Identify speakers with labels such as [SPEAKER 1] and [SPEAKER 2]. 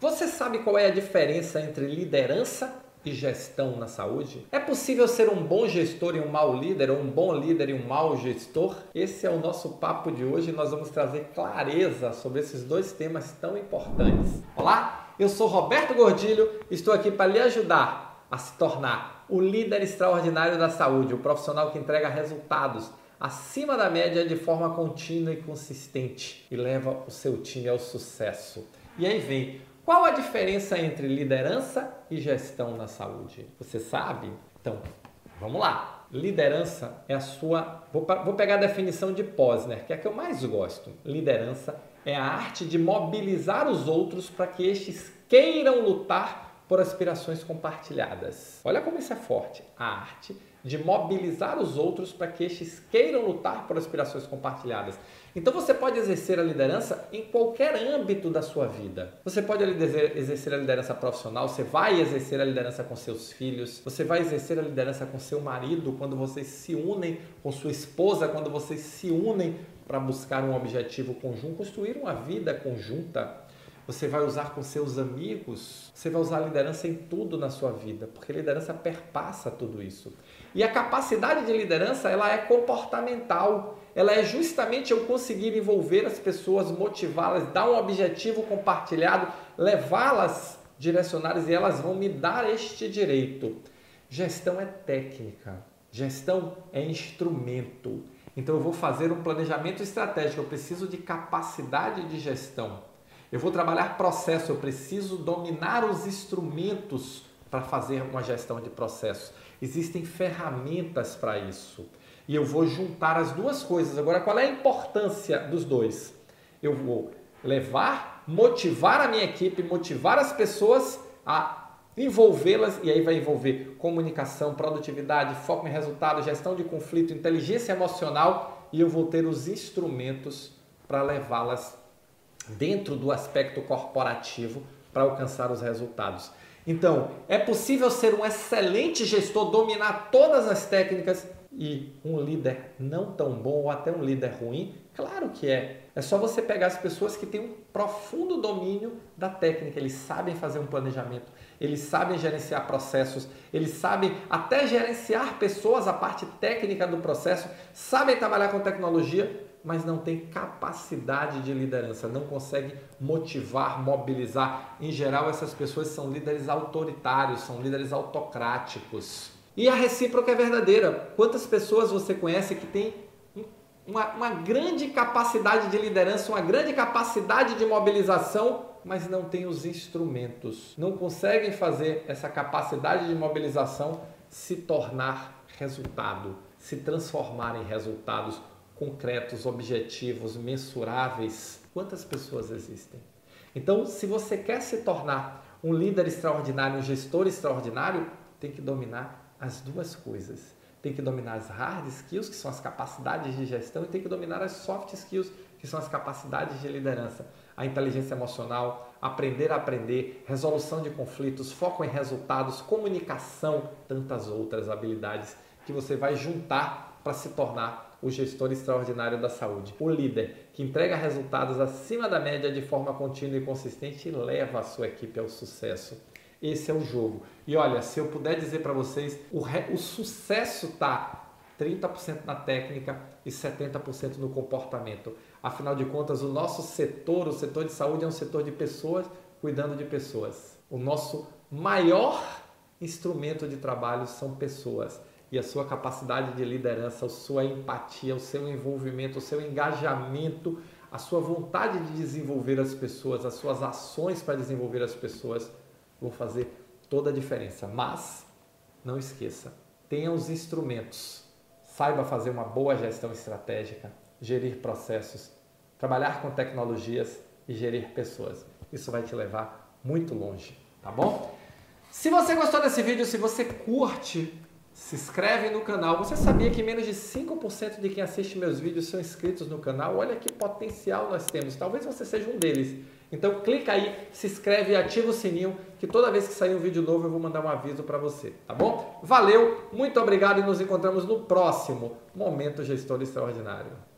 [SPEAKER 1] Você sabe qual é a diferença entre liderança e gestão na saúde? É possível ser um bom gestor e um mau líder, ou um bom líder e um mau gestor? Esse é o nosso papo de hoje nós vamos trazer clareza sobre esses dois temas tão importantes. Olá, eu sou Roberto Gordilho estou aqui para lhe ajudar a se tornar o líder extraordinário da saúde, o profissional que entrega resultados acima da média de forma contínua e consistente e leva o seu time ao sucesso. E aí vem qual a diferença entre liderança e gestão na saúde? Você sabe? Então, vamos lá. Liderança é a sua. Vou, vou pegar a definição de Posner, que é a que eu mais gosto. Liderança é a arte de mobilizar os outros para que estes queiram lutar por aspirações compartilhadas. Olha como isso é forte. A arte de mobilizar os outros para que estes queiram lutar por aspirações compartilhadas. Então você pode exercer a liderança em qualquer âmbito da sua vida. Você pode exercer a liderança profissional, você vai exercer a liderança com seus filhos, você vai exercer a liderança com seu marido quando vocês se unem com sua esposa, quando vocês se unem para buscar um objetivo conjunto, construir uma vida conjunta você vai usar com seus amigos, você vai usar a liderança em tudo na sua vida, porque liderança perpassa tudo isso. E a capacidade de liderança, ela é comportamental. Ela é justamente eu conseguir envolver as pessoas, motivá-las, dar um objetivo compartilhado, levá-las, direcioná-las e elas vão me dar este direito. Gestão é técnica, gestão é instrumento. Então eu vou fazer um planejamento estratégico, eu preciso de capacidade de gestão. Eu vou trabalhar processo, eu preciso dominar os instrumentos para fazer uma gestão de processo. Existem ferramentas para isso. E eu vou juntar as duas coisas. Agora, qual é a importância dos dois? Eu vou levar, motivar a minha equipe, motivar as pessoas a envolvê-las, e aí vai envolver comunicação, produtividade, foco em resultado, gestão de conflito, inteligência emocional, e eu vou ter os instrumentos para levá-las dentro do aspecto corporativo para alcançar os resultados. Então, é possível ser um excelente gestor, dominar todas as técnicas e um líder não tão bom ou até um líder ruim? Claro que é. É só você pegar as pessoas que têm um profundo domínio da técnica, eles sabem fazer um planejamento, eles sabem gerenciar processos, eles sabem até gerenciar pessoas, a parte técnica do processo, sabem trabalhar com tecnologia, mas não tem capacidade de liderança, não consegue motivar, mobilizar. Em geral, essas pessoas são líderes autoritários, são líderes autocráticos. E a recíproca é verdadeira. Quantas pessoas você conhece que tem uma, uma grande capacidade de liderança, uma grande capacidade de mobilização, mas não tem os instrumentos, não conseguem fazer essa capacidade de mobilização se tornar resultado, se transformar em resultados concretos, objetivos, mensuráveis. Quantas pessoas existem? Então, se você quer se tornar um líder extraordinário, um gestor extraordinário, tem que dominar as duas coisas. Tem que dominar as hard skills, que são as capacidades de gestão, e tem que dominar as soft skills, que são as capacidades de liderança. A inteligência emocional, aprender a aprender, resolução de conflitos, foco em resultados, comunicação, tantas outras habilidades que você vai juntar para se tornar o gestor extraordinário da saúde. O líder que entrega resultados acima da média de forma contínua e consistente e leva a sua equipe ao sucesso. Esse é o jogo. E olha, se eu puder dizer para vocês, o, re... o sucesso está 30% na técnica e 70% no comportamento. Afinal de contas, o nosso setor, o setor de saúde, é um setor de pessoas cuidando de pessoas. O nosso maior instrumento de trabalho são pessoas e a sua capacidade de liderança, a sua empatia, o seu envolvimento, o seu engajamento, a sua vontade de desenvolver as pessoas, as suas ações para desenvolver as pessoas vão fazer toda a diferença. Mas não esqueça, tenha os instrumentos, saiba fazer uma boa gestão estratégica, gerir processos, trabalhar com tecnologias e gerir pessoas. Isso vai te levar muito longe, tá bom? Se você gostou desse vídeo, se você curte se inscreve no canal. Você sabia que menos de 5% de quem assiste meus vídeos são inscritos no canal? Olha que potencial nós temos. Talvez você seja um deles. Então clica aí, se inscreve e ativa o sininho que toda vez que sair um vídeo novo eu vou mandar um aviso para você, tá bom? Valeu, muito obrigado e nos encontramos no próximo Momento Gestor Extraordinário.